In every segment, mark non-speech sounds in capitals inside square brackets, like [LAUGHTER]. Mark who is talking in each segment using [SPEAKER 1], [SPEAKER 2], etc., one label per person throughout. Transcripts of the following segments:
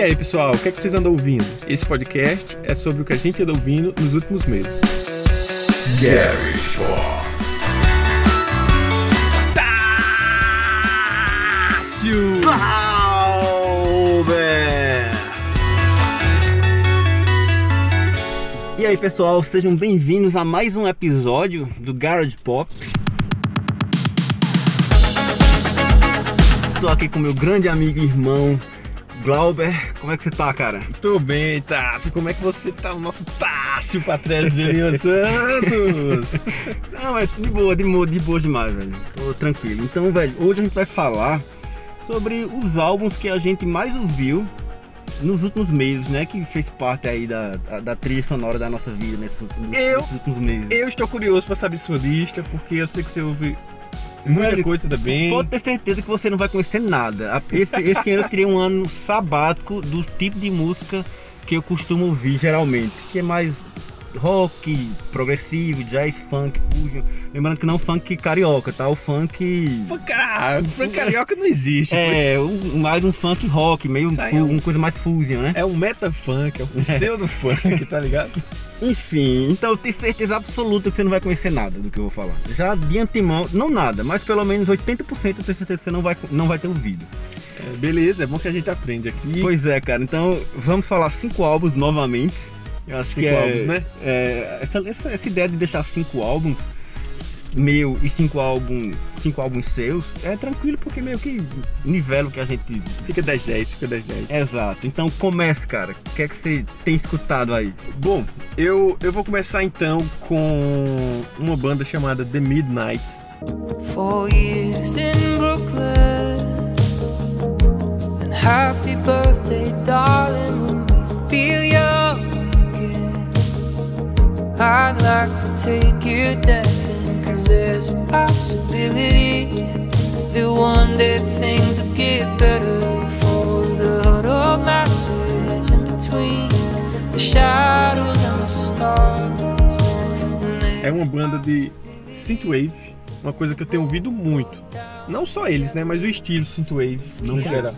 [SPEAKER 1] E aí, pessoal, o que, é que vocês andam ouvindo?Esse podcast é sobre o que a gente anda ouvindo nos últimos meses.
[SPEAKER 2] Gary Talk.
[SPEAKER 1] Tássio!
[SPEAKER 3] Clauber! E aí, pessoal, sejam bem-vindos a mais um episódio do Garage Pop. Estou aqui com meu grande amigo e irmão Glauber. Como é que você tá, cara?
[SPEAKER 1] Tô bem, Tássio. Como é que você tá? O nosso Tássio Patrese de Lima Santos.
[SPEAKER 3] Não, mas de boa, de boa, de boa demais, velho. Tô tranquilo. Então, velho, hoje a gente vai falar sobre os álbuns que a gente mais ouviu nos últimos meses, né? Que fez parte aí da, da, da trilha sonora da nossa vida nesses,
[SPEAKER 1] Eu-
[SPEAKER 3] nesses últimos meses.
[SPEAKER 1] Eu estou curioso pra saber sua lista, porque eu sei que você ouve muita
[SPEAKER 3] Velho,
[SPEAKER 1] coisa também.
[SPEAKER 3] Pode ter certeza que você não vai conhecer nada. Esse, esse ano eu tirei um ano sabático do tipo de música que eu costumo ouvir geralmente, que é mais rock, progressivo, jazz, funk, fusion. Lembrando que não funk carioca, tá? O funk.
[SPEAKER 1] Funk, funk carioca não existe.
[SPEAKER 3] É, um- mais um funk rock, meio fu-
[SPEAKER 1] é um-
[SPEAKER 3] uma coisa mais fusion, né?
[SPEAKER 1] É um metafunk, é um pseudo funk, tá ligado? [LAUGHS]
[SPEAKER 3] Enfim, então eu tenho certeza absoluta que você não vai conhecer nada do que eu vou falar. Já de antemão, não nada, mas pelo menos 80% eu tenho certeza que você não vai, não vai ter ouvido.
[SPEAKER 1] É, beleza, é bom que a gente aprende aqui.
[SPEAKER 3] Pois é, cara. Então vamos falar cinco álbuns novamente.
[SPEAKER 1] Cinco
[SPEAKER 3] que é-
[SPEAKER 1] álbuns, né?
[SPEAKER 3] é, essa, essa, essa ideia de deixar cinco álbuns meu e cinco álbuns, cinco álbuns seus é tranquilo porque meio que nivela o que a gente.
[SPEAKER 1] Fica 10 10, fica 10 10.
[SPEAKER 3] Exato. Então comece, cara. O que é que você tem escutado aí?
[SPEAKER 1] Bom, eu, eu vou começar então com uma banda chamada The Midnight.
[SPEAKER 4] Four years in Brooklyn. And happy birthday, darling, when we feel young again. I'd like to take you dancing, cause there's a possibility that one day things will get better for the huddled masses in between the shadows and the stars.
[SPEAKER 1] É uma banda de synthwave, uma coisa que eu tenho ouvido muito. Não só eles, né, mas o estilo synthwave no geral.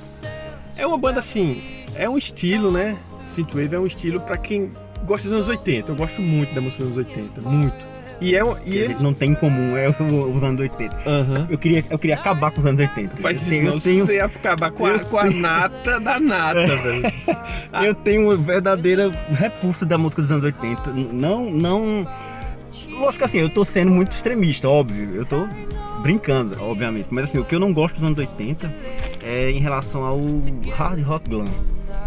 [SPEAKER 1] É uma banda assim, é um estilo, né? Synthwave é um estilo pra quem gosta dos anos 80. Eu gosto muito da música dos anos 80, muito. E é um, e eles
[SPEAKER 3] gente não tem em comum, é o- os anos 80.
[SPEAKER 1] Aham.
[SPEAKER 3] Eu queria, eu queria acabar com os anos 80.
[SPEAKER 1] Faz
[SPEAKER 3] eu
[SPEAKER 1] isso não,
[SPEAKER 3] tenho,
[SPEAKER 1] você ia acabar com a, com a nata da nata, velho. [LAUGHS]
[SPEAKER 3] eu tenho uma verdadeira repulsa da música dos anos 80. Não, não. Lógico que assim, eu tô sendo muito extremista, óbvio. Eu tô brincando, obviamente. Mas assim, o que eu não gosto dos anos 80 é em relação ao hard rock glam.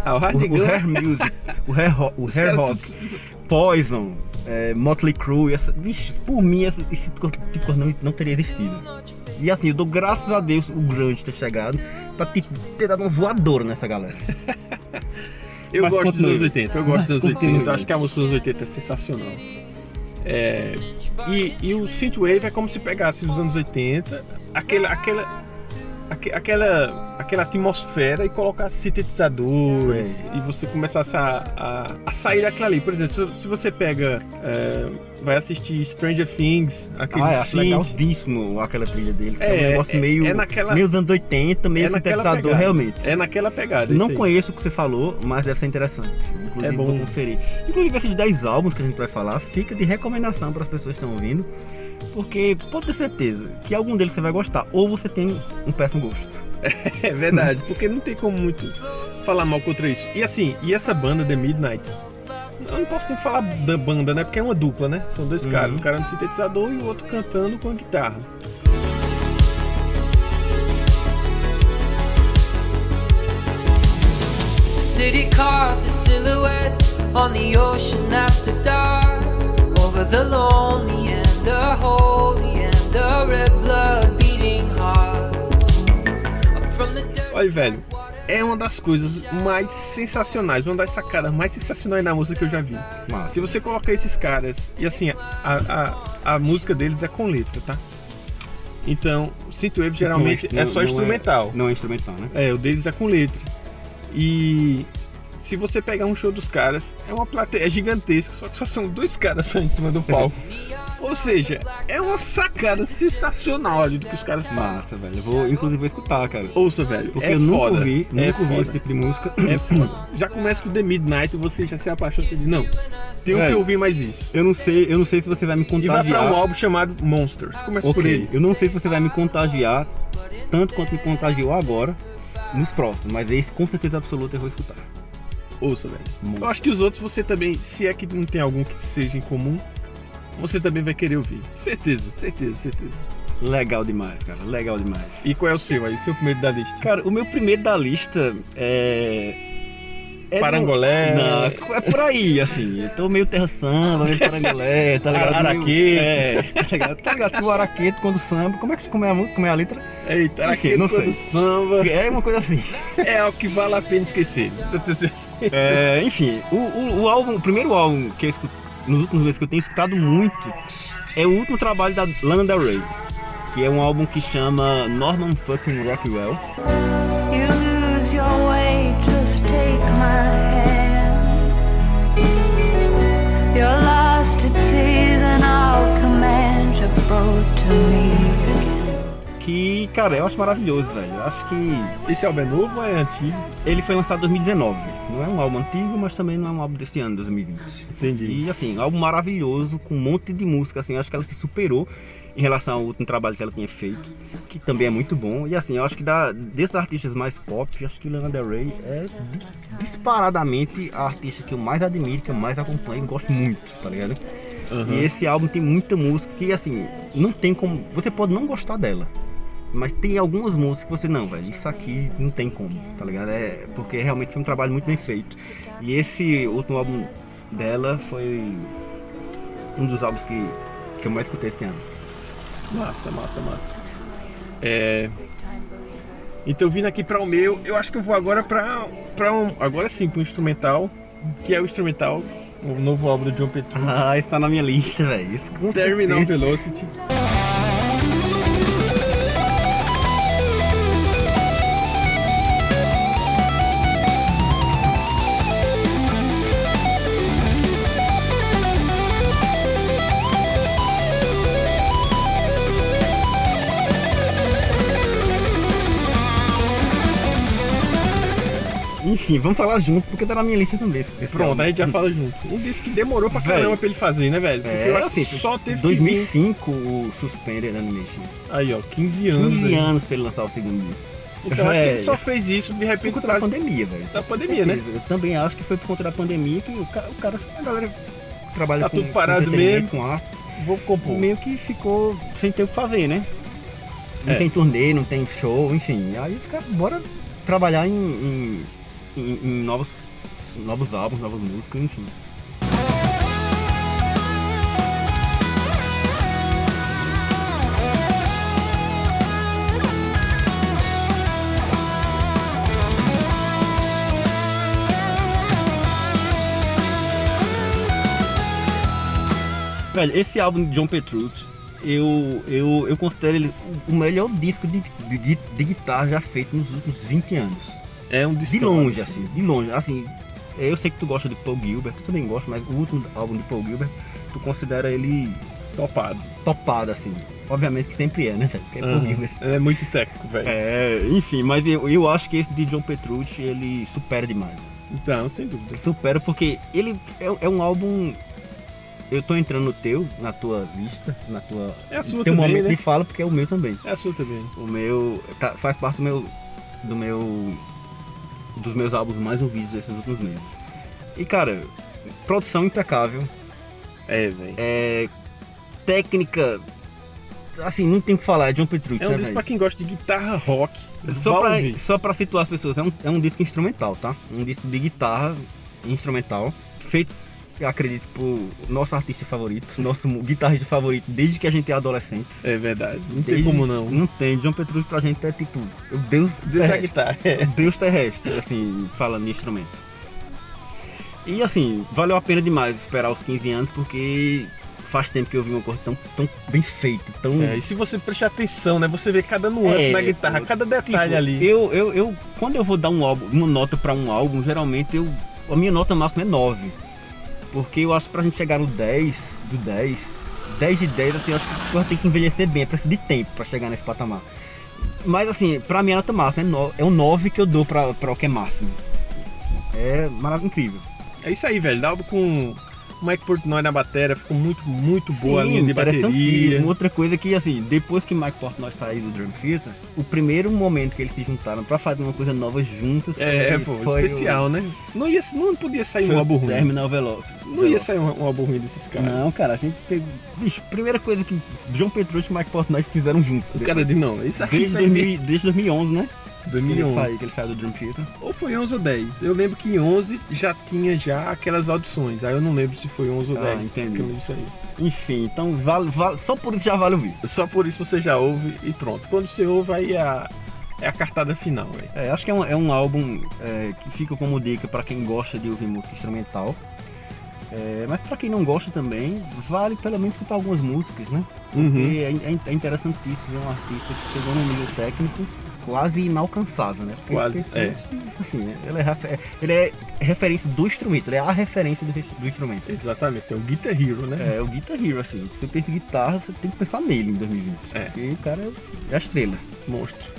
[SPEAKER 1] Ah, o
[SPEAKER 3] O,
[SPEAKER 1] Hard
[SPEAKER 3] o
[SPEAKER 1] Glam,
[SPEAKER 3] hair music, o hair, o hair rock,
[SPEAKER 1] tudo-
[SPEAKER 3] Poison, é, Motley Crue, essa, vixe, por mim essa, esse tipo de coisa não, não teria existido. E assim, eu dou graças a Deus o grande ter chegado pra tipo, ter dado uma voadora nessa galera. [LAUGHS]
[SPEAKER 1] Eu
[SPEAKER 3] Mas
[SPEAKER 1] gosto dos anos 80, eu gosto dos anos 80,
[SPEAKER 3] continue.
[SPEAKER 1] eu acho que a música dos anos 80 é sensacional. É, e, e o Synthwave é como se pegasse os anos 80, aquela, aquela, aque- aquela, aquela atmosfera e colocasse sintetizadores e você começasse a, a, a sair daquilo ali. Por exemplo, se, se você pega, é, vai assistir Stranger Things, aquele
[SPEAKER 3] Ah, legalzíssimo aquela trilha dele.
[SPEAKER 1] É,
[SPEAKER 3] É, um negócio
[SPEAKER 1] é-
[SPEAKER 3] meio,
[SPEAKER 1] é naquela-
[SPEAKER 3] meio anos 80, meio
[SPEAKER 1] é
[SPEAKER 3] sintetizador
[SPEAKER 1] pegada.
[SPEAKER 3] realmente.
[SPEAKER 1] É naquela pegada.
[SPEAKER 3] Não conheço o que você falou, mas deve ser interessante. Inclusive,
[SPEAKER 1] É bom.
[SPEAKER 3] vou conferir. Inclusive, esses 10 álbuns que a gente vai falar, fica de recomendação para as pessoas que estão ouvindo. Porque pode ter certeza que algum deles você vai gostar, ou você tem um péssimo gosto. [LAUGHS]
[SPEAKER 1] É verdade, porque não tem como muito falar mal contra isso. E assim, e essa banda The Midnight, eu não posso nem falar da banda, né? Porque é uma dupla, né? São dois
[SPEAKER 3] Uhum.
[SPEAKER 1] caras, um cara no sintetizador e o outro cantando com a guitarra.
[SPEAKER 4] The city carved a silhouette on the ocean after dark. Over the lonely and the holy and the red blood beating hearts. Up from the dirt.
[SPEAKER 1] Olha, velho, é uma das coisas mais sensacionais, uma das sacadas mais sensacionais na música que eu já vi.
[SPEAKER 3] Massa.
[SPEAKER 1] Se você colocar esses caras, e assim, a, a, a música deles é com letra, tá? Então, Synthwave geralmente
[SPEAKER 3] Não
[SPEAKER 1] é só
[SPEAKER 3] não
[SPEAKER 1] instrumental.
[SPEAKER 3] não é instrumental, né?
[SPEAKER 1] É, o deles é com letra. E se você pegar um show dos caras, é uma plateia gigantesca, só que só são dois caras só em cima do palco. [LAUGHS] Ou seja, é uma sacada sensacional ali do que os caras fazem.
[SPEAKER 3] Massa, velho. Eu vou, inclusive, vou escutar, cara.
[SPEAKER 1] Ouça, velho.
[SPEAKER 3] Porque
[SPEAKER 1] é
[SPEAKER 3] eu nunca
[SPEAKER 1] foda.
[SPEAKER 3] ouvi,
[SPEAKER 1] é
[SPEAKER 3] nunca ouvi
[SPEAKER 1] foda.
[SPEAKER 3] esse tipo de música.
[SPEAKER 1] É foda. Já começa com The Midnight, você já se apaixona, você diz, não, tenho que
[SPEAKER 3] Velho,
[SPEAKER 1] ouvir mais isso.
[SPEAKER 3] Eu não sei, eu não sei se você vai me
[SPEAKER 1] E vai
[SPEAKER 3] contagiar.
[SPEAKER 1] pra um álbum chamado Monsters. Começa por
[SPEAKER 3] Ok,
[SPEAKER 1] ele.
[SPEAKER 3] eu não sei se você vai me contagiar tanto quanto me contagiou agora nos próximos, mas esse com certeza absoluta eu vou escutar.
[SPEAKER 1] Ouça, velho. Eu acho que os outros você também, se é que não tem algum que seja em comum, você também vai querer ouvir. Certeza, certeza, certeza.
[SPEAKER 3] Legal demais, cara, legal demais.
[SPEAKER 1] E qual é o seu aí? Seu primeiro da lista?
[SPEAKER 3] Cara, o meu primeiro da lista é. é
[SPEAKER 1] Parangolé.
[SPEAKER 3] Não, é por aí, assim. Eu tô meio terra samba, meio parangolé, tá ligado?
[SPEAKER 1] Araqueto.
[SPEAKER 3] Meio- É, tá ligado? Tá ligado? O araqueto quando samba. Como é que como é a, música? como é a letra?
[SPEAKER 1] Eita, aquele
[SPEAKER 3] não
[SPEAKER 1] quando
[SPEAKER 3] sei.
[SPEAKER 1] samba.
[SPEAKER 3] É uma coisa assim.
[SPEAKER 1] É o que vale a pena esquecer.
[SPEAKER 3] É, enfim, o, o, o álbum, o primeiro álbum que eu escuto, nos últimos meses que eu tenho escutado muito é o último trabalho da Lana Del Rey, que é um álbum que chama Norman Fucking Rockwell.
[SPEAKER 5] Lost at sea, then I'll command your boat to me.
[SPEAKER 3] Que, cara, eu acho maravilhoso, velho. Eu acho que
[SPEAKER 1] Esse álbum é novo ou é antigo?
[SPEAKER 3] ele foi lançado em 2019. Não é um álbum antigo, mas também não é um álbum desse ano, 2020.
[SPEAKER 1] Entendi.
[SPEAKER 3] E assim, um álbum maravilhoso, com um monte de música, assim, eu acho que ela se superou em relação ao último trabalho que ela tinha feito, que também é muito bom. E assim, eu acho que da, desses artistas mais pop, eu acho que Lana Del Rey é di- disparadamente a artista que eu mais admiro, que eu mais acompanho e gosto muito, tá ligado? E esse álbum tem muita música que assim, não tem como. Você pode não gostar dela. Mas tem algumas músicas que você não, velho, isso aqui não tem como, tá ligado? É porque realmente foi um trabalho muito bem feito. E esse último álbum dela foi um dos álbuns que, que eu mais escutei esse ano.
[SPEAKER 1] Massa, massa, massa. É. Então vindo aqui para o meu, eu acho que eu vou agora para para um, agora sim, para um instrumental, que é o instrumental, o novo álbum do John Petrucci,
[SPEAKER 3] Ah, isso tá na minha lista, velho.
[SPEAKER 1] Terminal. Velocity.
[SPEAKER 3] Enfim, vamos falar junto, porque tá na minha lista também.
[SPEAKER 1] Pronto, a gente já fala junto. Um disco que demorou pra
[SPEAKER 3] Velho.
[SPEAKER 1] caramba pra ele fazer, né, velho? Porque
[SPEAKER 3] É,
[SPEAKER 1] eu acho que
[SPEAKER 3] assim,
[SPEAKER 1] só teve
[SPEAKER 3] 2005 o Suspended Animation.
[SPEAKER 1] que vir. Aí, ó, 15 anos.
[SPEAKER 3] 15
[SPEAKER 1] velho.
[SPEAKER 3] anos pra ele lançar o segundo disco.
[SPEAKER 1] Então eu acho que ele
[SPEAKER 3] É,
[SPEAKER 1] só fez isso de
[SPEAKER 3] Por
[SPEAKER 1] repente
[SPEAKER 3] conta
[SPEAKER 1] por
[SPEAKER 3] da
[SPEAKER 1] causa
[SPEAKER 3] pandemia, velho.
[SPEAKER 1] da pandemia, né?
[SPEAKER 3] Eu também acho que foi por conta da pandemia que o cara, o cara a galera que trabalha
[SPEAKER 1] Tá
[SPEAKER 3] com,
[SPEAKER 1] tudo parado
[SPEAKER 3] com
[SPEAKER 1] mesmo.
[SPEAKER 3] com arte,
[SPEAKER 1] Vou compor.
[SPEAKER 3] meio que ficou sem ter o que fazer, né? Não
[SPEAKER 1] É.
[SPEAKER 3] tem turnê, não tem show, enfim. Aí fica, bora trabalhar em, em, em- em novos, novos álbuns, novas músicas, enfim. Velho, esse álbum de John Petrucci, eu, eu, eu considero ele o melhor disco de, de, de guitarra já feito nos últimos 20 anos.
[SPEAKER 1] É um
[SPEAKER 3] De
[SPEAKER 1] disco
[SPEAKER 3] longe, assim, de longe. Assim, eu sei que tu gosta de Paul Gilbert, tu também gosta, mas o último álbum de Paul Gilbert, tu considera ele
[SPEAKER 1] topado.
[SPEAKER 3] topado, assim. Obviamente que sempre é, né, velho? Porque é Paul
[SPEAKER 1] Aham.
[SPEAKER 3] Gilbert.
[SPEAKER 1] É muito técnico, velho.
[SPEAKER 3] É, enfim, mas eu, eu acho que esse de John Petrucci, ele supera demais.
[SPEAKER 1] Então, sem dúvida.
[SPEAKER 3] Supera porque ele é, é um álbum. Eu tô entrando no teu, na tua lista, na tua.
[SPEAKER 1] É a sua
[SPEAKER 3] teu
[SPEAKER 1] também,
[SPEAKER 3] momento
[SPEAKER 1] né?
[SPEAKER 3] de fala, porque é o meu também.
[SPEAKER 1] É a sua também.
[SPEAKER 3] O meu. tá- faz parte do meu. Do meu. Dos meus álbuns mais ouvidos desses últimos meses. E cara, produção impecável.
[SPEAKER 1] É, velho.
[SPEAKER 3] É. Técnica. Assim, não tem o que falar, é John Petrucci,
[SPEAKER 1] É um
[SPEAKER 3] né,
[SPEAKER 1] disco
[SPEAKER 3] velho?
[SPEAKER 1] pra quem gosta de guitarra rock.
[SPEAKER 3] Só pra,
[SPEAKER 1] ouvir.
[SPEAKER 3] só pra situar as pessoas, é um, é um disco instrumental, tá? Um disco de guitarra instrumental, feito, acredito, por nosso artista favorito, nosso guitarrista favorito desde que a gente é adolescente.
[SPEAKER 1] É verdade. Não tem
[SPEAKER 3] Desde-
[SPEAKER 1] como não.
[SPEAKER 3] Não tem. John Petrucci pra gente é tipo o deus,
[SPEAKER 1] Deus da
[SPEAKER 3] terrestre.
[SPEAKER 1] guitarra. É.
[SPEAKER 3] Deus terrestre, assim, falando de instrumento. E assim, valeu a pena demais esperar os 15 anos, porque faz tempo que eu vi uma coisa tão, tão bem feita, tão.
[SPEAKER 1] É, e se você prestar atenção, né? Você vê cada nuance
[SPEAKER 3] É,
[SPEAKER 1] na guitarra,
[SPEAKER 3] pô,
[SPEAKER 1] cada detalhe
[SPEAKER 3] Tipo,
[SPEAKER 1] ali.
[SPEAKER 3] Eu, eu, eu, quando eu vou dar um álbum, uma nota pra um álbum, geralmente eu a minha nota máxima é 9. Porque eu acho que pra gente chegar no 10, do 10, 10 de 10, assim, eu acho que a coisa tem que envelhecer bem, é preciso de tempo pra chegar nesse patamar. Mas assim, pra mim a nota máxima é, é um 9 que eu dou pra, pra o que é máximo. É maravilhoso, incrível.
[SPEAKER 1] É isso aí, velho. Dá com o Mike Portnoy na bateria, ficou muito, muito boa a
[SPEAKER 3] Sim,
[SPEAKER 1] linha de bateria.
[SPEAKER 3] Outra coisa que, assim, depois que Mike Portnoy saiu do Drum Theater, o primeiro momento que eles se juntaram pra fazer uma coisa nova juntos
[SPEAKER 1] É,
[SPEAKER 3] foi,
[SPEAKER 1] pô, especial,
[SPEAKER 3] o,
[SPEAKER 1] né? Não, ia, não podia sair
[SPEAKER 3] foi
[SPEAKER 1] um álbum ruim.
[SPEAKER 3] Terminal Veloz.
[SPEAKER 1] Não ia sair um, um álbum ruim desses caras.
[SPEAKER 3] Não, cara, a gente pegou... Bicho, primeira coisa que João Petrucci e Mike Portnoy fizeram juntos.
[SPEAKER 1] O cara de não, isso aqui
[SPEAKER 3] Desde,
[SPEAKER 1] foi
[SPEAKER 3] 2000, desde 2011, né? Que ele,
[SPEAKER 1] 2011.
[SPEAKER 3] saiu, que ele saiu do Drum Theater.
[SPEAKER 1] Ou foi 11 ou 10. Eu lembro que em 11 já tinha já aquelas audições. Aí eu não lembro se foi 11 ou
[SPEAKER 3] Ah,
[SPEAKER 1] 10.
[SPEAKER 3] entendi.
[SPEAKER 1] disso aí.
[SPEAKER 3] Enfim, então vale, vale, só por isso já vale ouvir.
[SPEAKER 1] Só por isso você já ouve e pronto. Quando você ouve, aí é a, é a cartada final, velho.
[SPEAKER 3] É, acho que é um, é um álbum é, que fica como dica pra quem gosta de ouvir música instrumental. É, mas pra quem não gosta também, vale pelo menos escutar algumas músicas, né?
[SPEAKER 1] Uhum.
[SPEAKER 3] Porque é, é- é interessantíssimo ver um artista que chegou num nível técnico quase inalcançável, né? Porque
[SPEAKER 1] Quase,
[SPEAKER 3] tem-
[SPEAKER 1] é.
[SPEAKER 3] Assim, ele é, ele é referência do instrumento, ele é a referência do, do instrumento.
[SPEAKER 1] Exatamente, é o Guitar Hero, né?
[SPEAKER 3] É, o Guitar Hero, assim, você pensa em guitarra, você tem que pensar nele em 2020.
[SPEAKER 1] É.
[SPEAKER 3] Porque o cara é a estrela.
[SPEAKER 1] Monstro.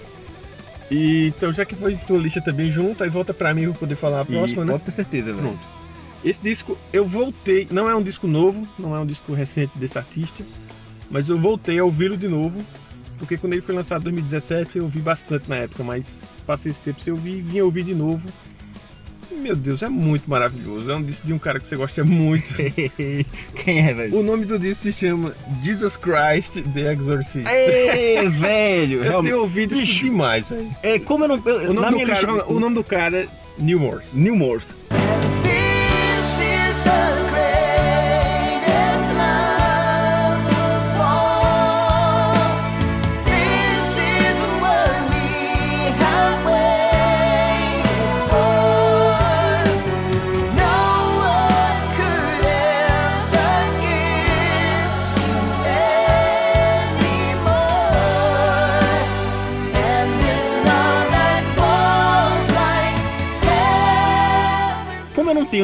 [SPEAKER 1] E, então, já que foi tua lista também junto, aí volta pra mim pra eu poder falar a próxima,
[SPEAKER 3] e
[SPEAKER 1] né?
[SPEAKER 3] pode ter certeza, velho.
[SPEAKER 1] Pronto. Esse disco eu voltei, não é um disco novo, não é um disco recente desse artista, mas eu voltei a ouvi-lo de novo, porque quando ele foi lançado em 2017 eu ouvi bastante na época, mas passei esse tempo sem ouvir e vim ouvir de novo. E, meu Deus, é muito maravilhoso. É um disco de um cara que você gosta muito. [LAUGHS]
[SPEAKER 3] Quem é, velho?
[SPEAKER 1] O nome do disco se chama Jesus Christ The Exorcist.
[SPEAKER 3] Ê, velho! [LAUGHS]
[SPEAKER 1] eu
[SPEAKER 3] realmente.
[SPEAKER 1] tenho ouvido isso demais, velho.
[SPEAKER 3] É, como eu não. eu-
[SPEAKER 1] O nome, cara,
[SPEAKER 3] lista-
[SPEAKER 1] o nome do cara é New Morse.
[SPEAKER 3] New Morse.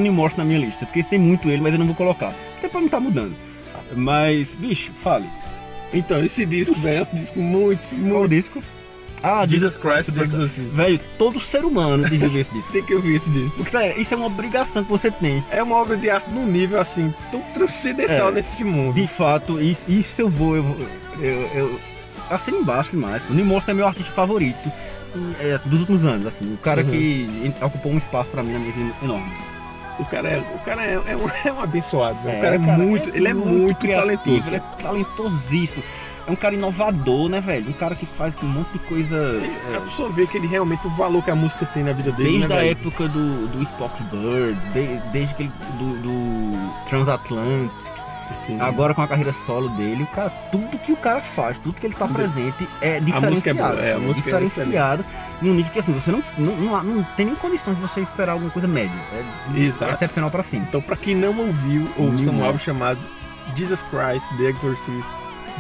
[SPEAKER 3] New Morse na minha lista, porque tem muito ele, mas eu não vou colocar. Até pra não estar mudando. Mas, bicho, fale.
[SPEAKER 1] Então, esse disco, velho, é um disco muito,
[SPEAKER 3] Qual
[SPEAKER 1] muito.
[SPEAKER 3] disco? Ah,
[SPEAKER 1] Jesus Christ The Exorcist.
[SPEAKER 3] Velho, todo ser humano devia ver esse [LAUGHS] disco.
[SPEAKER 1] Tem que ouvir esse disco.
[SPEAKER 3] Sério, isso é uma obrigação que você tem.
[SPEAKER 1] É uma obra de arte num nível assim, tão transcendental
[SPEAKER 3] É.
[SPEAKER 1] nesse mundo.
[SPEAKER 3] De fato, isso, isso eu vou. Eu, eu, eu assino embaixo demais. O New Morse é meu artista favorito é, dos últimos anos. Assim, o cara
[SPEAKER 1] Uhum.
[SPEAKER 3] que ocupou um espaço pra mim na minha vida enorme.
[SPEAKER 1] O cara é, o cara é, é um, [LAUGHS] é um abençoado. velho.
[SPEAKER 3] É,
[SPEAKER 1] o cara é muito, ele é muito,
[SPEAKER 3] criativo,
[SPEAKER 1] talentoso.
[SPEAKER 3] Ele é talentosíssimo. É um cara inovador, né, velho? Um cara que faz um monte de coisa. É,
[SPEAKER 1] pessoa vê que ele realmente, o valor que a música tem na vida dele.
[SPEAKER 3] Desde
[SPEAKER 1] né,
[SPEAKER 3] a
[SPEAKER 1] velho?
[SPEAKER 3] época do, do Spock's Bird, de- desde que ele, do, do Transatlantic,
[SPEAKER 1] Sim.
[SPEAKER 3] agora com a carreira solo dele, o cara, tudo que o cara faz, tudo que ele tá presente é diferenciado.
[SPEAKER 1] música é boa, é, a
[SPEAKER 3] assim,
[SPEAKER 1] é
[SPEAKER 3] diferenciado num nível que assim, você não, não, não, não tem nem condição de você esperar alguma coisa média. É
[SPEAKER 1] Exato.
[SPEAKER 3] excepcional pra cima.
[SPEAKER 1] Então, pra quem não ouviu, ouça
[SPEAKER 3] New
[SPEAKER 1] um
[SPEAKER 3] Morse.
[SPEAKER 1] álbum chamado Jesus Christ The Exorcist,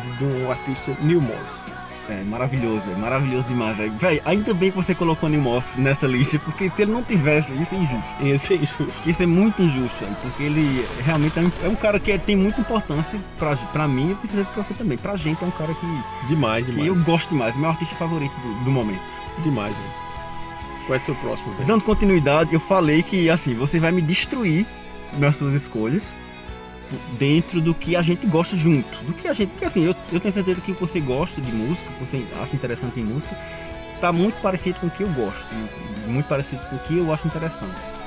[SPEAKER 1] de, de um artista New Morse.
[SPEAKER 3] É maravilhoso, é maravilhoso demais, velho. Véi, ainda bem que você colocou o Moss nessa lista, porque se ele não tivesse, isso é injusto.
[SPEAKER 1] Esse é injusto.
[SPEAKER 3] Isso é muito injusto, velho, porque ele realmente é um, é um cara que tem muita importância pra, pra mim e precisa pra você também. Pra gente é um cara que,
[SPEAKER 1] Demais,
[SPEAKER 3] que
[SPEAKER 1] demais.
[SPEAKER 3] eu gosto demais, meu artista favorito do, do momento.
[SPEAKER 1] Demais, velho. Qual é o seu próximo, velho?
[SPEAKER 3] Dando continuidade, eu falei que assim, você vai me destruir nas suas escolhas dentro do que a gente gosta junto. Do que a gente. Porque assim, eu, eu tenho certeza que você gosta de música, você acha interessante em música, tá muito parecido com o que eu gosto, muito parecido com o que eu acho interessante.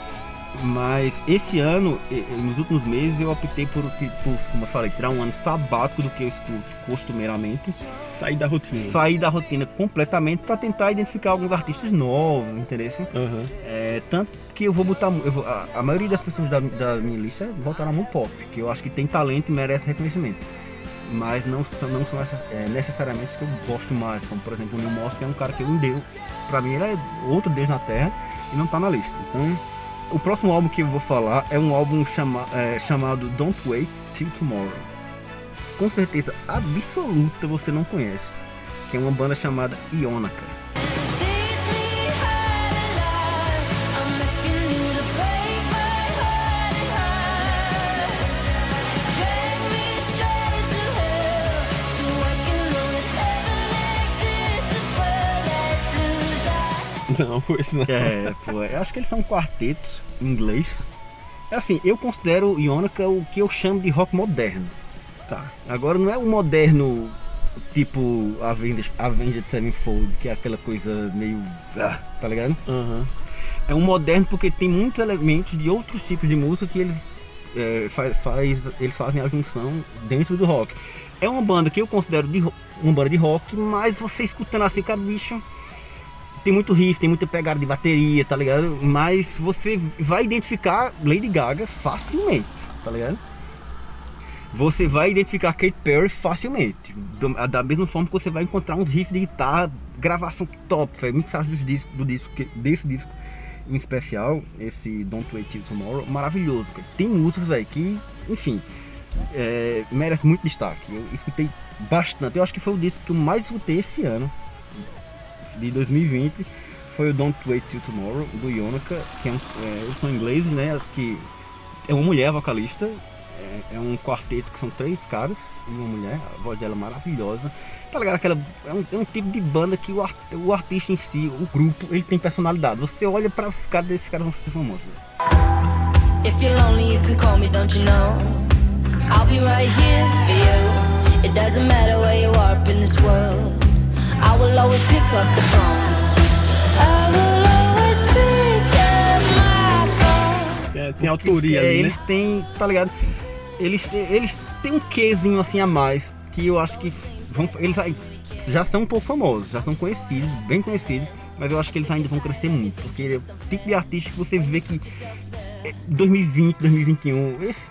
[SPEAKER 3] Mas esse ano, nos últimos meses, eu optei por, por, como eu falei, tirar um ano sabático do que eu escuto costumeiramente
[SPEAKER 1] Sair da rotina.
[SPEAKER 3] sair da rotina completamente para tentar identificar alguns artistas novos, entendeu?
[SPEAKER 1] Aham.
[SPEAKER 3] É, tanto que eu vou botar. eu vou- a, a maioria das pessoas da, da minha lista votaram no pop, que eu acho que tem talento e merece reconhecimento. Mas não são, não são é, necessariamente os que eu gosto mais, como por exemplo o Neil Moss, que é um cara que é um deus. Pra mim ele é outro deus na Terra e não tá na lista. Então, o próximo álbum que eu vou falar é um álbum chama, é, chamado Don't Wait Till Tomorrow. Com certeza absoluta você não conhece, que é uma banda chamada Ionaka. [LAUGHS]
[SPEAKER 1] Não, esse não.
[SPEAKER 3] É, pô, eu acho que eles são um quarteto em inglês. É assim, eu considero Ionica o que eu chamo de rock moderno.
[SPEAKER 1] Tá.
[SPEAKER 3] Agora não é o moderno tipo Avenged, Avenged Sevenfold, que é aquela coisa meio. ah, tá ligado?
[SPEAKER 1] Aham.
[SPEAKER 3] É um moderno porque tem muitos elementos de outros tipos de música que eles, é, faz, faz- eles fazem a junção dentro do rock. É uma banda que eu considero de, uma banda de rock, mas você escutando assim, cara, bicho, tem muito riff, tem muita pegada de bateria, tá ligado? Mas você vai identificar Lady Gaga facilmente, tá ligado? Você vai identificar Kate Perry facilmente. Da mesma forma que você vai encontrar uns riffs de guitarra, gravação top, velho, mixagem dos discos, do disco, desse disco em especial, esse Don't Wait Till Tomorrow, maravilhoso. Tem músicas, velho, que, enfim, é, merece muito destaque. Eu escutei bastante. Eu acho que foi o disco que eu mais escutei esse ano, de 2020. Foi o Don't Wait Till Tomorrow, do Yonica, que é um, é, são ingleses, né? Que é uma mulher vocalista. É, é um quarteto que são três caras e uma mulher. A voz dela é maravilhosa. Tá ligado? Aquela, é, um, é um tipo de banda que o, art- o artista em si, o grupo, ele tem personalidade. Você olha para os caras, esses caras vão ser famosos.
[SPEAKER 6] If you're lonely, you can call me, don't you know? I'll be right here for you. It doesn't matter where you are in this world. I will always pick up the phone. Phone.
[SPEAKER 1] Tem, autoria
[SPEAKER 3] É,
[SPEAKER 1] ali, né?
[SPEAKER 3] eles têm, tá ligado? Eles, eles têm um quezinho assim a mais que eu acho que vão, eles aí já são um pouco famosos, já são conhecidos, bem conhecidos, mas eu acho que eles ainda vão crescer muito, porque é o tipo de artista que você vê que é, 2020, 2021, esse,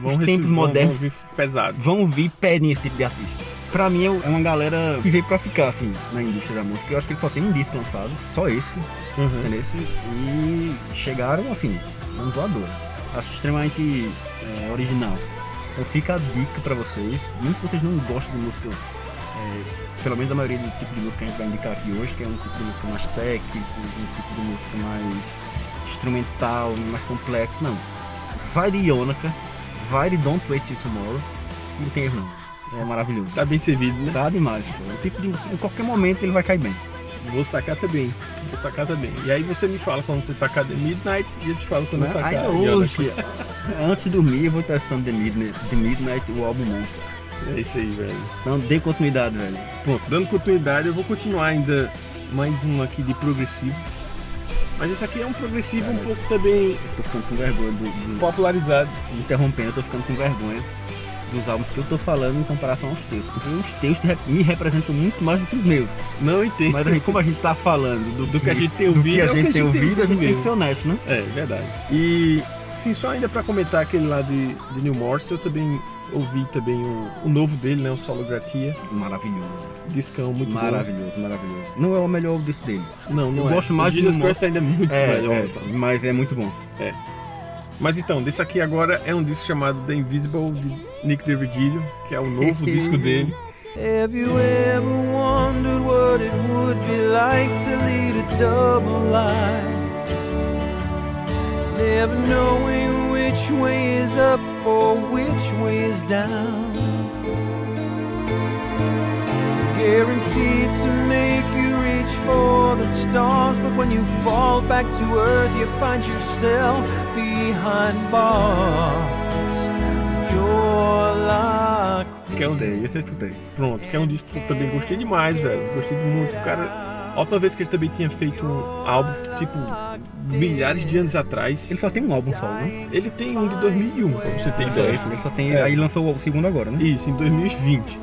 [SPEAKER 1] Vão
[SPEAKER 3] tempos modernos
[SPEAKER 1] vão vir pesado.
[SPEAKER 3] vão vir pedem esse tipo de artista. Pra mim é uma galera que veio pra ficar assim na indústria da música. Eu acho que ele só tem um disco lançado, só esse,
[SPEAKER 1] Uhum.
[SPEAKER 3] entendeu? E chegaram assim, um voador. Acho extremamente é, original. Então fica a dica pra vocês, mesmo que vocês não gostem de música, é, pelo menos a maioria do tipo de música que a gente vai indicar aqui hoje, que é um tipo de música mais técnico, um tipo de música mais instrumental, mais complexo, não. Vai de Yonica, vai de Don't Wait Till Tomorrow, não tem erro não. É maravilhoso.
[SPEAKER 1] Tá bem servido, né?
[SPEAKER 3] Tá demais, pô. Tipo de em qualquer momento ele vai cair bem.
[SPEAKER 1] Vou sacar também. Vou sacar também. E aí você me fala quando você sacar The Midnight e eu te falo quando eu sacar. Yonica.
[SPEAKER 3] hoje, antes de dormir, eu vou estar escutando The Midnight, The Midnight o álbum Monster.
[SPEAKER 1] É isso aí, velho.
[SPEAKER 3] Então dê continuidade, velho.
[SPEAKER 1] Pronto, dando continuidade, eu vou continuar ainda mais um aqui de progressivo. Mas esse aqui é um progressivo um pouco também
[SPEAKER 3] Eu tô ficando com vergonha do, do
[SPEAKER 1] popularizado.
[SPEAKER 3] interrompendo, eu tô ficando com vergonha dos álbuns que eu tô falando em comparação aos textos. Porque os textos me representam muito mais do que os meus.
[SPEAKER 1] Não entendo.
[SPEAKER 3] Mas como a gente tá falando do,
[SPEAKER 1] Do que a gente tem
[SPEAKER 3] do
[SPEAKER 1] ouvido,
[SPEAKER 3] que
[SPEAKER 1] é
[SPEAKER 3] a
[SPEAKER 1] o
[SPEAKER 3] gente tem ouvido, a gente tem que ser honesto, né?
[SPEAKER 1] É, verdade. E sim, só ainda pra comentar aquele lá de, de New Morse, eu também ouvi também o, o novo dele, né? O Solo Gratia.
[SPEAKER 3] Maravilhoso.
[SPEAKER 1] Discão muito bom.
[SPEAKER 3] Maravilhoso, maravilhoso. Não é o melhor disco dele.
[SPEAKER 1] Não, não
[SPEAKER 3] Eu
[SPEAKER 1] é.
[SPEAKER 3] gosto mais de
[SPEAKER 1] Jesus Christ ainda é muito
[SPEAKER 3] É,
[SPEAKER 1] melhor.
[SPEAKER 3] é,
[SPEAKER 1] então.
[SPEAKER 3] mas é muito bom.
[SPEAKER 1] Mas então, desse aqui agora é um disco chamado The Invisible de Nick DeVigilio, que é o novo disco dele.
[SPEAKER 7] Have you ever wondered what it would be like to lead a double life? Never knowing which way is up or which way is down. Guaranteed to make you for the stars, but when you fall back to earth, you find yourself behind bars. You're locked
[SPEAKER 1] Que é um,
[SPEAKER 3] Escutei, esse eu escutei.
[SPEAKER 1] pronto, que é um disco que eu também gostei demais, velho. Gostei muito. O cara, outra vez que ele também tinha feito um álbum, tipo, milhares de anos atrás.
[SPEAKER 3] Ele só tem um álbum só, né?
[SPEAKER 1] Ele tem um de 2001, pra você ter ideia.
[SPEAKER 3] esse, ele só tem.
[SPEAKER 1] É.
[SPEAKER 3] Aí lançou o segundo agora, né?
[SPEAKER 1] Isso, em 2020.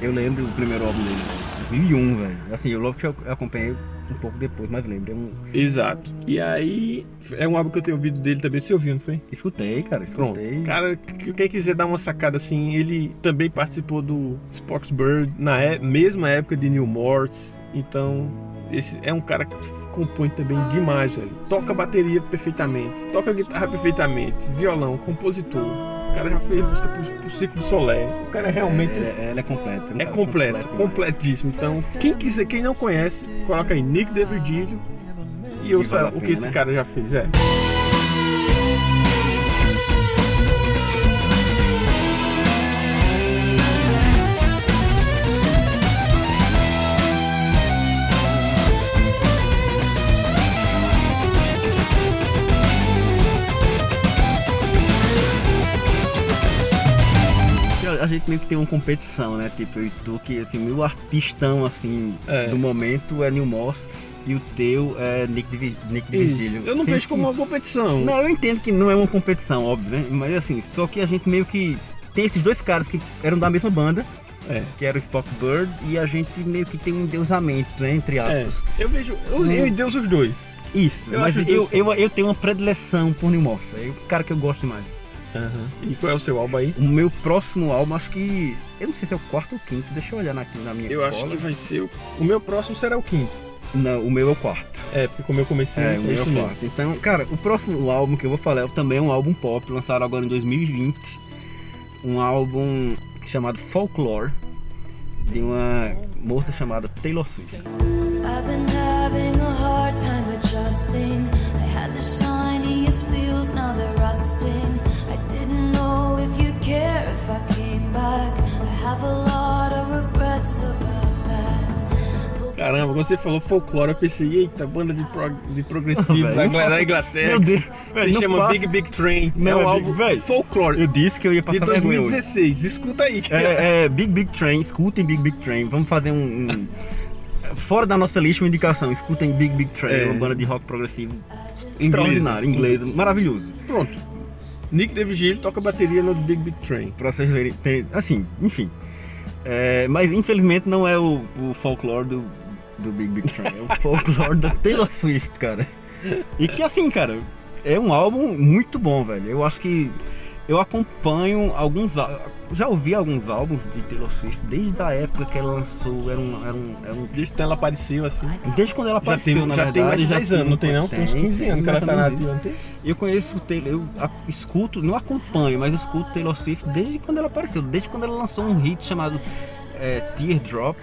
[SPEAKER 3] Eu lembro do primeiro álbum dele. 2001, velho. Assim, eu logo que eu acompanhei um pouco depois, mas lembro. É um...
[SPEAKER 1] Exato. E aí, é um álbum que eu tenho ouvido dele também. Você ouviu, não foi?
[SPEAKER 3] Escutei, cara,
[SPEAKER 1] Pronto.
[SPEAKER 3] escutei.
[SPEAKER 1] Cara, que- quem quiser dar uma sacada assim, ele também participou do Spock's Bird na é- mesma época de New Morts. Então, esse é um cara que compõe também demais, velho. Toca bateria perfeitamente, toca guitarra perfeitamente, violão, compositor. O cara já fez música pro, pro Ciclo Solé. O cara é realmente
[SPEAKER 3] Ela, ela é completa. um
[SPEAKER 1] é
[SPEAKER 3] cara
[SPEAKER 1] completo, completíssimo. Então, quem quiser, quem não conhece, coloca aí Nick DeVirgilio e ouça o que
[SPEAKER 3] pena,
[SPEAKER 1] esse
[SPEAKER 3] né?
[SPEAKER 1] cara já fez. É.
[SPEAKER 3] a gente meio que tem uma competição, né? Tipo, eu tu, que assim, meu artistão assim
[SPEAKER 1] É.
[SPEAKER 3] do momento é Neil Moss e o teu é Nick, Divi- Nick Vigilio.
[SPEAKER 1] Eu não
[SPEAKER 3] Sempre
[SPEAKER 1] vejo como uma competição.
[SPEAKER 3] Não, eu entendo que não é uma competição, óbvio, né? Mas assim, só que a gente meio que tem esses dois caras que eram da mesma banda,
[SPEAKER 1] É.
[SPEAKER 3] que era o Spock Bird, e a gente meio que tem um endeusamento, né? Entre
[SPEAKER 1] É,
[SPEAKER 3] aspas.
[SPEAKER 1] eu vejo. Eu, eu e Deus os dois.
[SPEAKER 3] Isso,
[SPEAKER 1] Eu
[SPEAKER 3] mas
[SPEAKER 1] acho
[SPEAKER 3] eu, eu, eu tenho uma predileção por Neil Moss, é o cara que eu gosto mais.
[SPEAKER 1] E qual é o seu álbum aí?
[SPEAKER 3] O meu próximo álbum, acho que. Eu não sei se é o quarto ou quinto, deixa eu olhar na, na minha
[SPEAKER 1] Eu acho
[SPEAKER 3] cola.
[SPEAKER 1] que vai ser. O, o meu próximo será o quinto.
[SPEAKER 3] Não, o meu é o quarto.
[SPEAKER 1] É, porque como eu comecei,
[SPEAKER 3] É,
[SPEAKER 1] é,
[SPEAKER 3] o meu é o
[SPEAKER 1] mesmo.
[SPEAKER 3] quarto. Então, cara, o próximo álbum que eu vou falar é também um álbum pop, lançado agora em 2020. Um álbum chamado Folklore, de uma moça chamada Taylor Swift.
[SPEAKER 8] I've been having a hard time adjusting. I had the
[SPEAKER 1] Caramba, quando você falou folclore, eu pensei, eita, banda de, prog- de progressivo da,
[SPEAKER 3] não fala-
[SPEAKER 1] da Inglaterra.
[SPEAKER 3] Meu Deus,
[SPEAKER 1] se
[SPEAKER 3] velho, não
[SPEAKER 1] chama
[SPEAKER 3] fala-
[SPEAKER 1] Big Big Train.
[SPEAKER 3] Não,
[SPEAKER 1] é um
[SPEAKER 3] é
[SPEAKER 1] álbum
[SPEAKER 3] velho,
[SPEAKER 1] folclore
[SPEAKER 3] Eu disse que eu ia
[SPEAKER 1] de
[SPEAKER 3] passar vergonha hoje.
[SPEAKER 1] 2016. Escuta aí.
[SPEAKER 3] É, é, Big Big Train, escutem Big Big Train. Vamos fazer um. um- Fora da nossa lista, uma indicação. Escutem Big Big Train,
[SPEAKER 1] É.
[SPEAKER 3] uma banda de rock progressivo
[SPEAKER 1] Inglesa.
[SPEAKER 3] extraordinária, inglesa, maravilhoso.
[SPEAKER 1] Pronto. Nick DeVigilio toca bateria no Big Big Train.
[SPEAKER 3] Pra vocês verem. tem- assim, enfim. É, mas infelizmente não é o, o folclore do, do Big Big Train, é o [LAUGHS] folclore da Taylor Swift, cara. E que assim, cara, é um álbum muito bom, velho. Eu acho que eu acompanho alguns. Já ouvi alguns álbuns de Taylor Swift desde a época que ela lançou. Era um. Era um, era um
[SPEAKER 1] Desde que ela apareceu assim.
[SPEAKER 3] desde quando ela
[SPEAKER 1] Já
[SPEAKER 3] apareceu,
[SPEAKER 1] tem,
[SPEAKER 3] na
[SPEAKER 1] já
[SPEAKER 3] verdade.
[SPEAKER 1] tem mais de
[SPEAKER 3] já
[SPEAKER 1] 10 anos, não tem não? Tem uns 15 anos que ela tá na ativa.
[SPEAKER 3] Eu conheço o Taylor, eu a- escuto, não acompanho, mas escuto Taylor Swift desde quando ela apareceu, desde quando ela lançou um hit chamado é, Teardrop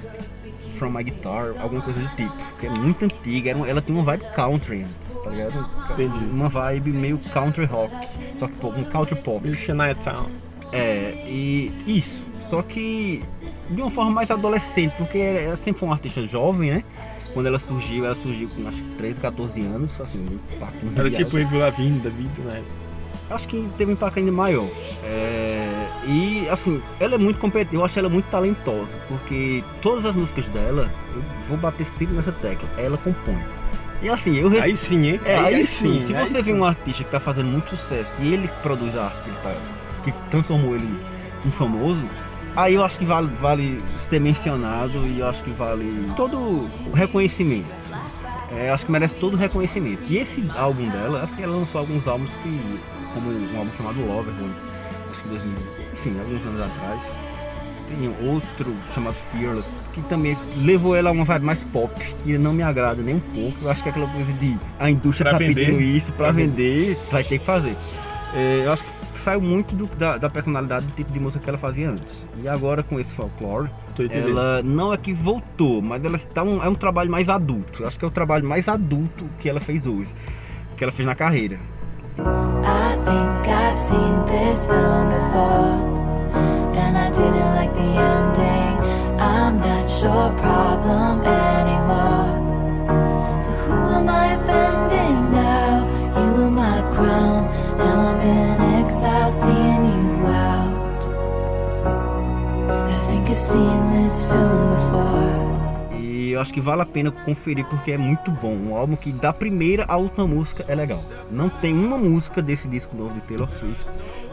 [SPEAKER 3] From My Guitar, alguma coisa do tipo, que é muito antiga, era ela tem uma vibe country antes, tá ligado?
[SPEAKER 1] Entendi.
[SPEAKER 3] Uma vibe meio country rock, só que um country pop.
[SPEAKER 1] Shania Town.
[SPEAKER 3] É, e isso. Só que de uma forma mais adolescente, porque ela sempre foi uma artista jovem, né? Quando ela surgiu, ela surgiu com acho que 13, 14 anos, assim, um impacto
[SPEAKER 1] Era tipo Avril Lavigne da vida, né?
[SPEAKER 3] Acho que teve um impacto ainda maior. É, e assim, ela é muito competente, eu acho ela muito talentosa, porque todas as músicas dela, eu vou bater sempre nessa tecla, ela compõe. E assim, eu
[SPEAKER 1] Aí sim, hein?
[SPEAKER 3] é, aí, sim, se
[SPEAKER 1] aí
[SPEAKER 3] você vê
[SPEAKER 1] sim.
[SPEAKER 3] um artista que tá fazendo muito sucesso e ele produz a arte que, ele tá, que transformou ele em famoso, aí eu acho que vale, vale ser mencionado e eu acho que vale todo o reconhecimento. É, eu acho que merece todo o reconhecimento. E esse álbum dela, acho que ela lançou alguns álbuns que, como um álbum chamado Loverboy, acho que 2000, enfim, alguns anos atrás. Tem outro chamado Fearless, que também levou ela a uma vibe mais pop, que não me agrada nem um pouco. Eu acho que é aquela coisa de a indústria
[SPEAKER 1] Pra
[SPEAKER 3] tá
[SPEAKER 1] vender.
[SPEAKER 3] pedindo isso pra
[SPEAKER 1] Pra
[SPEAKER 3] vender, vai ter que fazer. É, eu acho que saiu muito do- da, da personalidade do tipo de música que ela fazia antes. E agora com esse
[SPEAKER 1] entendendo.
[SPEAKER 3] ela não é que voltou, mas ela está um, é um trabalho mais adulto. Eu acho que é o trabalho mais adulto que ela fez hoje, que ela fez na carreira.
[SPEAKER 8] I think I've seen this film before, and I didn't like the ending. I'm not your problem anymore. So who am I offending now? You were my crown. Now I'm in exile, seeing you out. I think I've seen this film before.
[SPEAKER 3] Eu acho que vale a pena conferir porque é muito bom. Um álbum que da primeira à última música é legal. Não tem uma música desse disco novo de Taylor Swift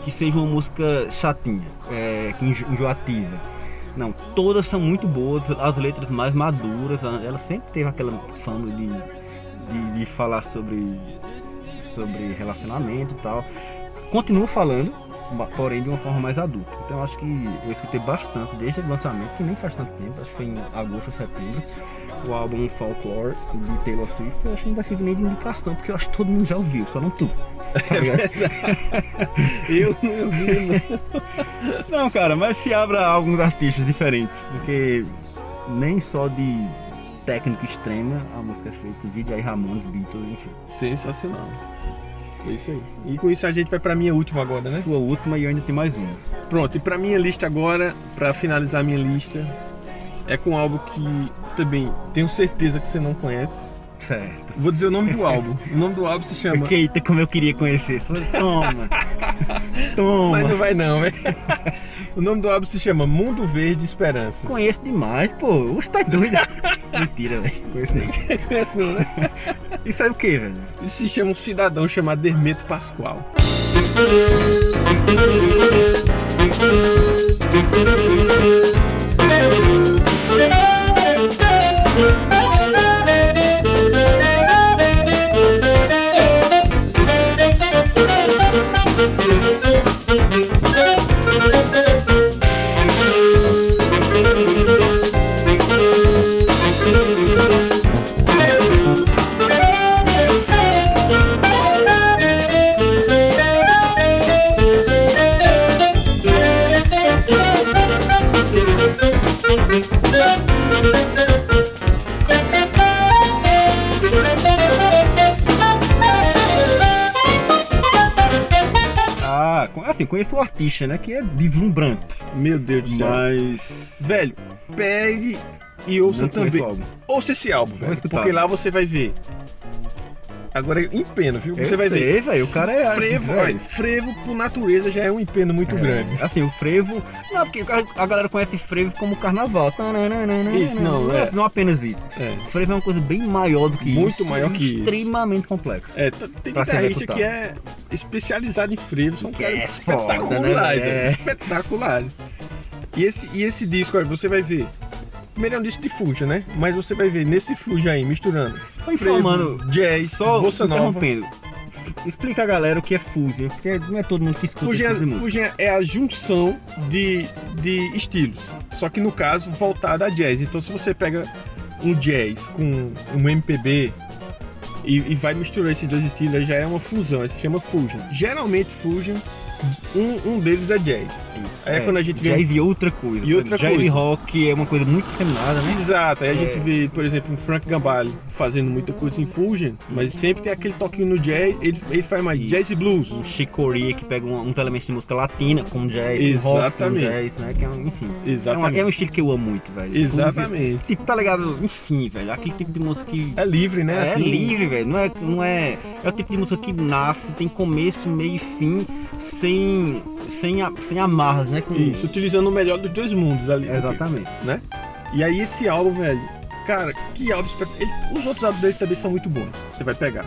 [SPEAKER 3] que seja uma música chatinha, é, enjoativa. Não, todas são muito boas, as letras mais maduras. Ela sempre teve aquela fama de, de, de falar sobre, sobre relacionamento e tal. Continua falando, porém de uma forma mais adulta. Então acho que eu escutei bastante desde o lançamento, que nem faz tanto tempo, acho que foi em agosto ou setembro, o álbum Folklore de Taylor Swift. Eu acho que não vai servir nem de indicação, porque eu acho que todo mundo já ouviu, só não tu. Tá ligado? [LAUGHS]
[SPEAKER 1] Eu não vi, né?
[SPEAKER 3] Não, cara, mas se abra alguns artistas diferentes, porque nem só de técnica extrema a música é feita, vídeo aí Ramones, Beatles, enfim.
[SPEAKER 1] Sensacional. É isso aí. E com isso a gente vai pra minha última agora, né?
[SPEAKER 3] Sua última e ainda tenho mais uma.
[SPEAKER 1] Pronto, e pra minha lista agora, pra finalizar a minha lista, é com um álbum que também tenho certeza que você não conhece.
[SPEAKER 3] Certo.
[SPEAKER 1] Vou dizer o nome do álbum. O nome do álbum se chama.
[SPEAKER 3] Eita, como eu queria conhecer. Toma. Toma. [LAUGHS]
[SPEAKER 1] Mas não vai não, velho. [LAUGHS] O nome do álbum se chama Mundo Verde Esperança.
[SPEAKER 3] Conheço demais, pô. Você tá doido? [LAUGHS] Mentira, velho. Conheço nem.
[SPEAKER 1] Conhece não, né?
[SPEAKER 3] Isso é o que, velho?
[SPEAKER 1] Isso se chama um cidadão chamado Hermeto Pascoal. [LAUGHS]
[SPEAKER 3] né? Que é deslumbrante.
[SPEAKER 1] Meu Deus do céu.
[SPEAKER 3] Mas.
[SPEAKER 1] Velho, pegue e ouça
[SPEAKER 3] Não
[SPEAKER 1] também. Ouça esse álbum, velho. Porque lá você vai ver. Agora, empenho, viu? Você
[SPEAKER 3] Eu
[SPEAKER 1] vai
[SPEAKER 3] sei,
[SPEAKER 1] ver.
[SPEAKER 3] velho. O cara é.
[SPEAKER 1] Frevo, olha, frevo por natureza já é um empenho muito
[SPEAKER 3] É,
[SPEAKER 1] grande.
[SPEAKER 3] Assim, o frevo. Não, porque a galera conhece frevo como carnaval.
[SPEAKER 1] Isso, não,
[SPEAKER 3] é.
[SPEAKER 1] é.
[SPEAKER 3] Não apenas isso.
[SPEAKER 1] É.
[SPEAKER 3] Frevo é uma coisa bem maior do que isso.
[SPEAKER 1] Muito maior que isso.
[SPEAKER 3] Extremamente complexa.
[SPEAKER 1] É, tem guitarrista que é especializado em frevo, são caras
[SPEAKER 3] é foda,
[SPEAKER 1] espetaculares,
[SPEAKER 3] né,
[SPEAKER 1] espetaculares. E esse, e esse disco, olha, você vai ver. Primeiro é um disco de Fuja, né? Mas você vai ver nesse Fuja aí, misturando
[SPEAKER 3] informando,
[SPEAKER 1] frevo, jazz,
[SPEAKER 3] Só
[SPEAKER 1] bossa nova.
[SPEAKER 3] Explica a galera o que é Fusion, porque não é todo mundo que escuta
[SPEAKER 1] Fuja,
[SPEAKER 3] esse tipo
[SPEAKER 1] é a junção de, de estilos, só que no caso voltada a jazz. Então se você pega um jazz com um MPB e, e vai misturar esses dois estilos, já é uma fusão, se chama Fusion. Geralmente Fusion, um, um deles é jazz.
[SPEAKER 3] Isso.
[SPEAKER 1] Aí é quando a gente vê-
[SPEAKER 3] Jazz e outra coisa.
[SPEAKER 1] E outra
[SPEAKER 3] jazz
[SPEAKER 1] coisa.
[SPEAKER 3] e rock é uma coisa muito feminada, né?
[SPEAKER 1] Exato, aí a
[SPEAKER 3] É.
[SPEAKER 1] gente vê, por exemplo, um Frank Gambale fazendo muita coisa em Fusion, mas sempre tem aquele toquinho no jazz, ele, ele faz mais
[SPEAKER 3] Isso.
[SPEAKER 1] jazz e blues.
[SPEAKER 3] Um Chick Corea que pega um, um elemento de música latina com jazz, com rock com
[SPEAKER 1] Exatamente.
[SPEAKER 3] jazz, né? Que é um, enfim. É,
[SPEAKER 1] Exatamente.
[SPEAKER 3] é um estilo que eu amo muito, velho.
[SPEAKER 1] Exatamente.
[SPEAKER 3] Tipo, tá ligado? Enfim, velho. Aquele tipo de música que.
[SPEAKER 1] É livre, né?
[SPEAKER 3] É
[SPEAKER 1] Assim,
[SPEAKER 3] livre, velho. Não é, não é. É o tipo de música que nasce, tem começo, meio e fim, sem. sem, a- sem amarras, né? Com
[SPEAKER 1] Isso, utilizando o melhor dos dois mundos ali.
[SPEAKER 3] Exatamente.
[SPEAKER 1] né? E aí esse álbum, velho, cara, que álbum ele- Os outros álbuns dele também são muito bons, você vai pegar.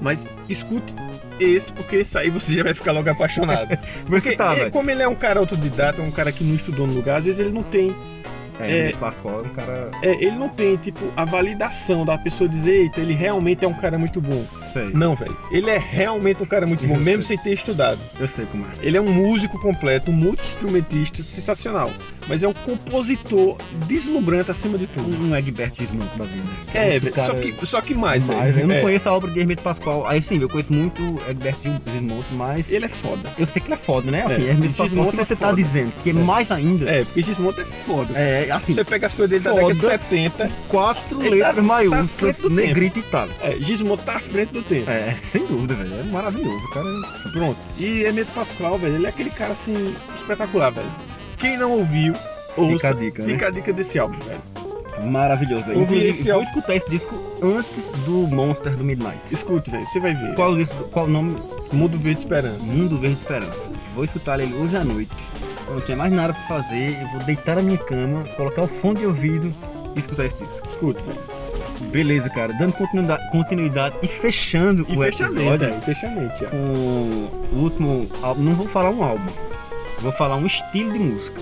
[SPEAKER 1] Mas escute esse, porque esse aí você [LAUGHS] já vai ficar logo apaixonado. [LAUGHS] Porque
[SPEAKER 3] escutar,
[SPEAKER 1] é, como ele é um cara autodidata, um cara que não estudou no lugar, às vezes ele não tem.
[SPEAKER 3] É,
[SPEAKER 1] É.
[SPEAKER 3] Pascoal é um cara.
[SPEAKER 1] é, ele não tem, tipo, a validação da pessoa dizer, eita, ele realmente é um cara muito bom.
[SPEAKER 3] Sei.
[SPEAKER 1] Não, velho. Ele é realmente um cara muito bom,
[SPEAKER 3] Eu
[SPEAKER 1] mesmo
[SPEAKER 3] sei.
[SPEAKER 1] sem ter estudado.
[SPEAKER 3] Eu sei como é.
[SPEAKER 1] Ele é um músico completo, um multi-instrumentista sensacional. Mas é um compositor deslumbrante acima de tudo.
[SPEAKER 3] Um Egbert Gismonte da vida.
[SPEAKER 1] É,
[SPEAKER 3] cara
[SPEAKER 1] só, que, só que mais, velho.
[SPEAKER 3] eu não
[SPEAKER 1] É,
[SPEAKER 3] conheço a obra de Hermeto Pascoal. Aí sim, eu conheço muito Egbert Gismonte, mas
[SPEAKER 1] Ele é foda.
[SPEAKER 3] eu sei que ele é foda, né? Assim,
[SPEAKER 1] É,
[SPEAKER 3] Hermeto Pascoal,
[SPEAKER 1] é
[SPEAKER 3] você tá
[SPEAKER 1] foda.
[SPEAKER 3] dizendo que é, mais ainda.
[SPEAKER 1] É, porque Gismonte é foda.
[SPEAKER 3] É, assim,
[SPEAKER 1] Você pega as coisas dele da década de 70,
[SPEAKER 3] quatro
[SPEAKER 1] tá-
[SPEAKER 3] letras
[SPEAKER 1] tá
[SPEAKER 3] maiúsculas,
[SPEAKER 1] do
[SPEAKER 3] negrito e tal.
[SPEAKER 1] é, Gismonte tá à frente do tempo.
[SPEAKER 3] É, sem dúvida, velho. É maravilhoso. Cara
[SPEAKER 1] Pronto. E Hermeto Pascoal, velho, ele é aquele cara assim, espetacular, velho. Quem não ouviu, ouça.
[SPEAKER 3] a dica, né?
[SPEAKER 1] Fica a dica desse álbum, velho.
[SPEAKER 3] é maravilhoso, velho.
[SPEAKER 1] Ouvi
[SPEAKER 3] Inclusive,
[SPEAKER 1] esse
[SPEAKER 3] vou
[SPEAKER 1] álbum.
[SPEAKER 3] escutar esse disco antes do Monster do Midnight.
[SPEAKER 1] Escute, velho, você vai ver.
[SPEAKER 3] Qual, disco- qual o nome?
[SPEAKER 1] Mundo Verde Esperança.
[SPEAKER 3] Mundo Verde Esperança. Vou escutar ele hoje à noite. Eu não tinha mais nada pra fazer. Eu vou deitar na minha cama, colocar o fone de ouvido e escutar esse disco.
[SPEAKER 1] Escute, velho.
[SPEAKER 3] Beleza, cara. Dando continuidade, continuidade e fechando
[SPEAKER 1] E
[SPEAKER 3] o
[SPEAKER 1] fechamento,
[SPEAKER 3] episódio
[SPEAKER 1] é, fechamento, já.
[SPEAKER 3] com o último álbum. Não vou falar um álbum. Vou falar um estilo de música.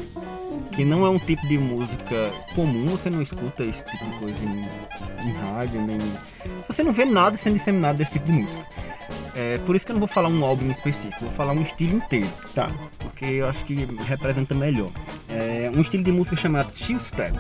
[SPEAKER 3] Que não é um tipo de música comum, você não escuta esse tipo de coisa em, em rádio, nem. Você não vê nada sendo disseminado desse tipo de música. É por isso que eu não vou falar um álbum específico, vou falar um estilo inteiro,
[SPEAKER 1] Tá.
[SPEAKER 3] porque eu acho que representa melhor. É um estilo de música chamado Chill Step.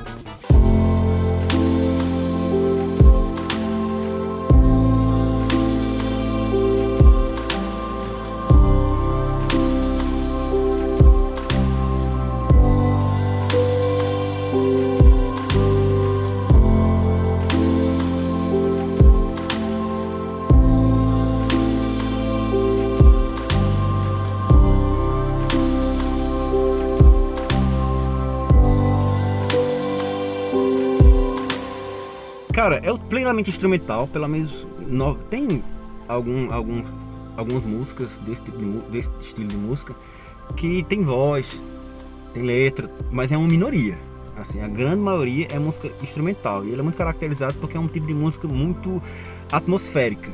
[SPEAKER 3] Cara, é plenamente instrumental, pelo menos no- tem algum, algum, algumas músicas desse tipo de desse estilo de música que tem voz, tem letra, mas é uma minoria. Assim, a grande maioria é música instrumental. E ele é muito caracterizado porque é um tipo de música muito atmosférica.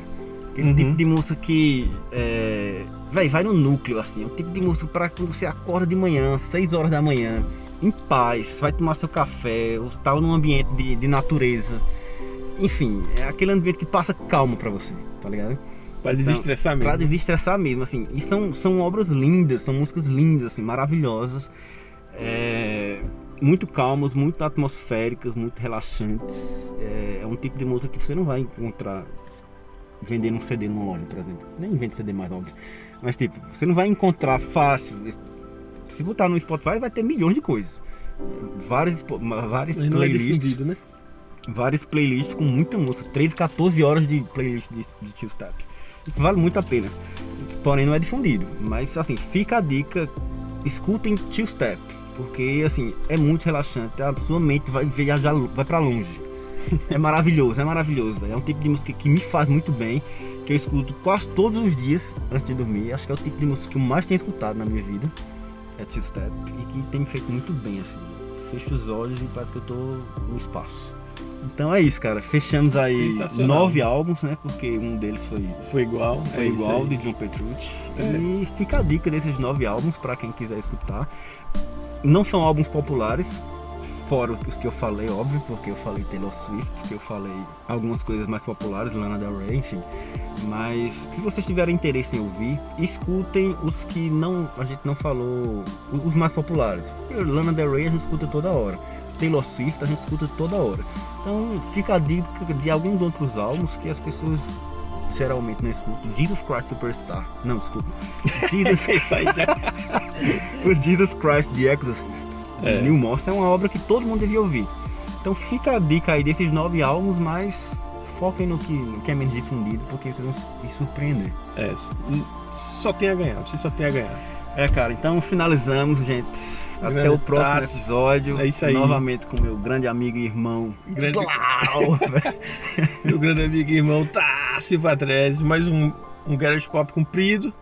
[SPEAKER 3] Aquele
[SPEAKER 1] Uhum.
[SPEAKER 3] tipo de música que é, véi, vai no núcleo, assim. É um tipo de música para que você acorda de manhã, 6 horas da manhã, em paz, vai tomar seu café, ou tal num ambiente de, de natureza. Enfim, é aquele ambiente que passa calmo para você, tá ligado?
[SPEAKER 1] Pra desestressar
[SPEAKER 3] Pra
[SPEAKER 1] mesmo.
[SPEAKER 3] desestressar mesmo, assim. E são, são obras lindas, são músicas lindas, assim, maravilhosas. É, muito calmas, muito atmosféricas, muito relaxantes. É, é um tipo de música que você não vai encontrar vendendo um CD numa loja, por exemplo. Nem vende CD mais, óbvio. Mas, tipo, você não vai encontrar fácil. Se botar no Spotify, vai ter milhões de coisas. Várias, várias
[SPEAKER 1] Mas não é
[SPEAKER 3] playlists
[SPEAKER 1] né?
[SPEAKER 3] Várias playlists com muita música, 13, 14 horas de playlist de, de Two Step. Vale muito a pena. Porém não é difundido. Mas assim, fica a dica, escutem Two Step, porque assim, é muito relaxante, a sua mente vai viajar, vai para longe. [LAUGHS] É maravilhoso, é maravilhoso, velho. É um tipo de música que me faz muito bem, que eu escuto quase todos os dias antes de dormir. Acho que é o tipo de música que eu mais tenho escutado na minha vida. É Two Step e que tem me feito muito bem assim. Fecho os olhos e parece que eu tô no espaço. Então é isso, cara. Fechamos aí nove álbuns, né? Porque um deles foi,
[SPEAKER 1] Foi igual.
[SPEAKER 3] foi
[SPEAKER 1] é
[SPEAKER 3] igual, de John Petrucci.
[SPEAKER 1] É.
[SPEAKER 3] E fica a dica desses nove álbuns pra quem quiser escutar. Não são álbuns populares, fora os que eu falei, óbvio, porque eu falei Taylor Swift, que eu falei algumas coisas mais populares, Lana Del Rey, enfim. Mas se vocês tiverem interesse em ouvir, escutem os que não a gente não falou, os mais populares. Lana Del Rey a gente escuta toda hora. Taylor Swift a gente escuta toda hora. Então fica a dica de alguns outros álbuns que as pessoas geralmente não escutam. Jesus Christ Superstar. Não, desculpa. [LAUGHS] Jesus,
[SPEAKER 1] Isso aí já.
[SPEAKER 3] o Jesus Christ The Exorcist.
[SPEAKER 1] É.
[SPEAKER 3] Neil Morse é uma obra que todo mundo devia ouvir. Então fica a dica aí desses nove álbuns, mas foquem no que, no que é menos difundido, porque vocês vão se surpreender.
[SPEAKER 1] É, só tem a ganhar. Você só tem a ganhar.
[SPEAKER 3] É, cara, então finalizamos, gente. Até
[SPEAKER 1] Grande
[SPEAKER 3] o próximo
[SPEAKER 1] Tássio.
[SPEAKER 3] episódio.
[SPEAKER 1] É isso aí.
[SPEAKER 3] Novamente com meu grande amigo e irmão.
[SPEAKER 1] Grande-. [LAUGHS] Meu grande amigo e irmão Tássio Patrese. Mais um, um Garage Pop cumprido.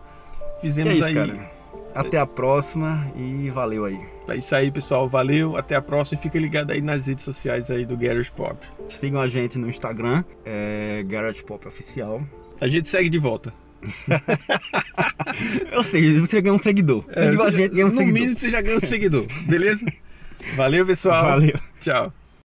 [SPEAKER 3] é
[SPEAKER 1] Fizemos
[SPEAKER 3] isso,
[SPEAKER 1] aí.
[SPEAKER 3] cara. Até a próxima e valeu aí.
[SPEAKER 1] É isso aí, pessoal. Valeu. Até a próxima. E fica ligado aí nas redes sociais aí do Garage Pop.
[SPEAKER 3] Sigam a gente no Instagram, é Garage Pop Oficial.
[SPEAKER 1] A gente segue de volta. [LAUGHS]
[SPEAKER 3] Ou seja, você ganhou um seguidor.
[SPEAKER 1] É,
[SPEAKER 3] gente, um
[SPEAKER 1] no
[SPEAKER 3] seguidor.
[SPEAKER 1] mínimo você já ganhou um seguidor. Beleza? [LAUGHS] Valeu, pessoal.
[SPEAKER 3] Valeu.
[SPEAKER 1] Tchau.